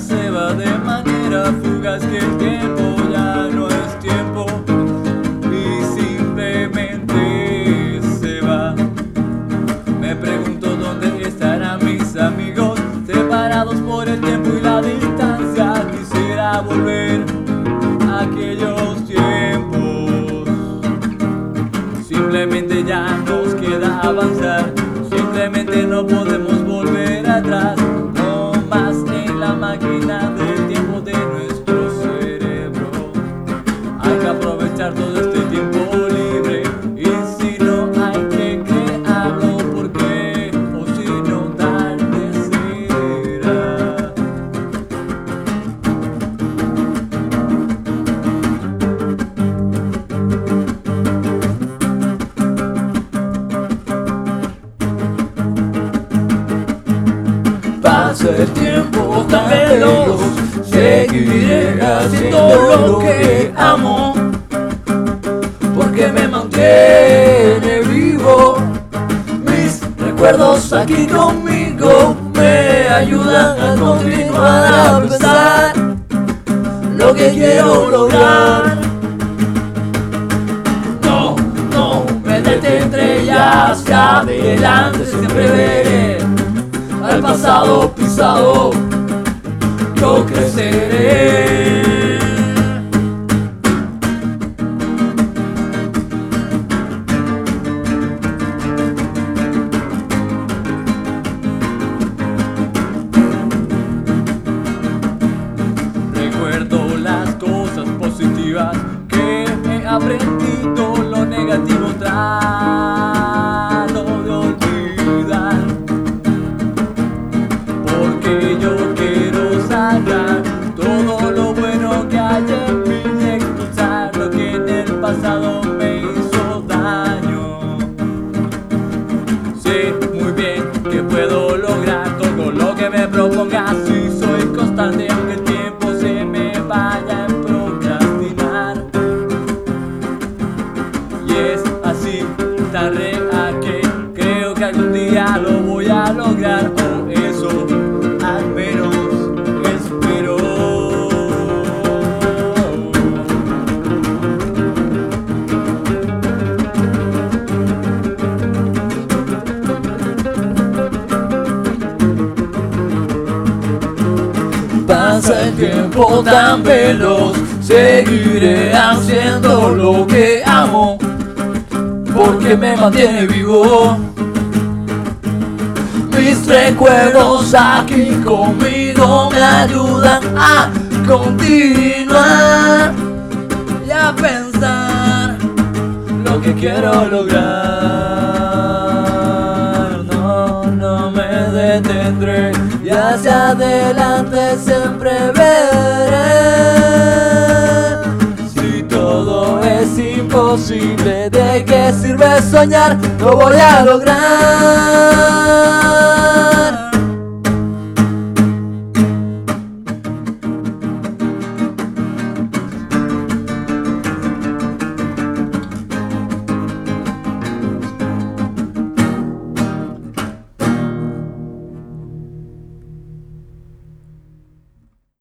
pasa de manera fugaz que el tiempo ya no es tiempo y simplemente se va. Me pregunto dónde estarán mis amigos, separados por el tiempo y la distancia. Quisiera volver Pasa el tiempo tan veloz, seguiré haciendo lo que amo, porque me mantiene vivo. Mis recuerdos aquí conmigo me ayudan a continuar a pensar lo que quiero lograr. No, no me detendré ya hacia adelante, siempre veré al pasado pisado, yo creceré. Recuerdo las cosas positivas que he aprendido, lo negativo trato puedo lograr todo lo que me proponga si soy constante aunque el tiempo se me vaya a procrastinar. Y es así, tan real que creo que algún día lo Pasa el tiempo tan veloz, seguiré haciendo lo que amo, porque me mantiene vivo. Mis recuerdos aquí conmigo me ayudan a continuar y a pensar lo que quiero lograr. Hacia adelante siempre veré. Si todo es imposible, ¿de qué sirve soñar? Lo voy a lograr.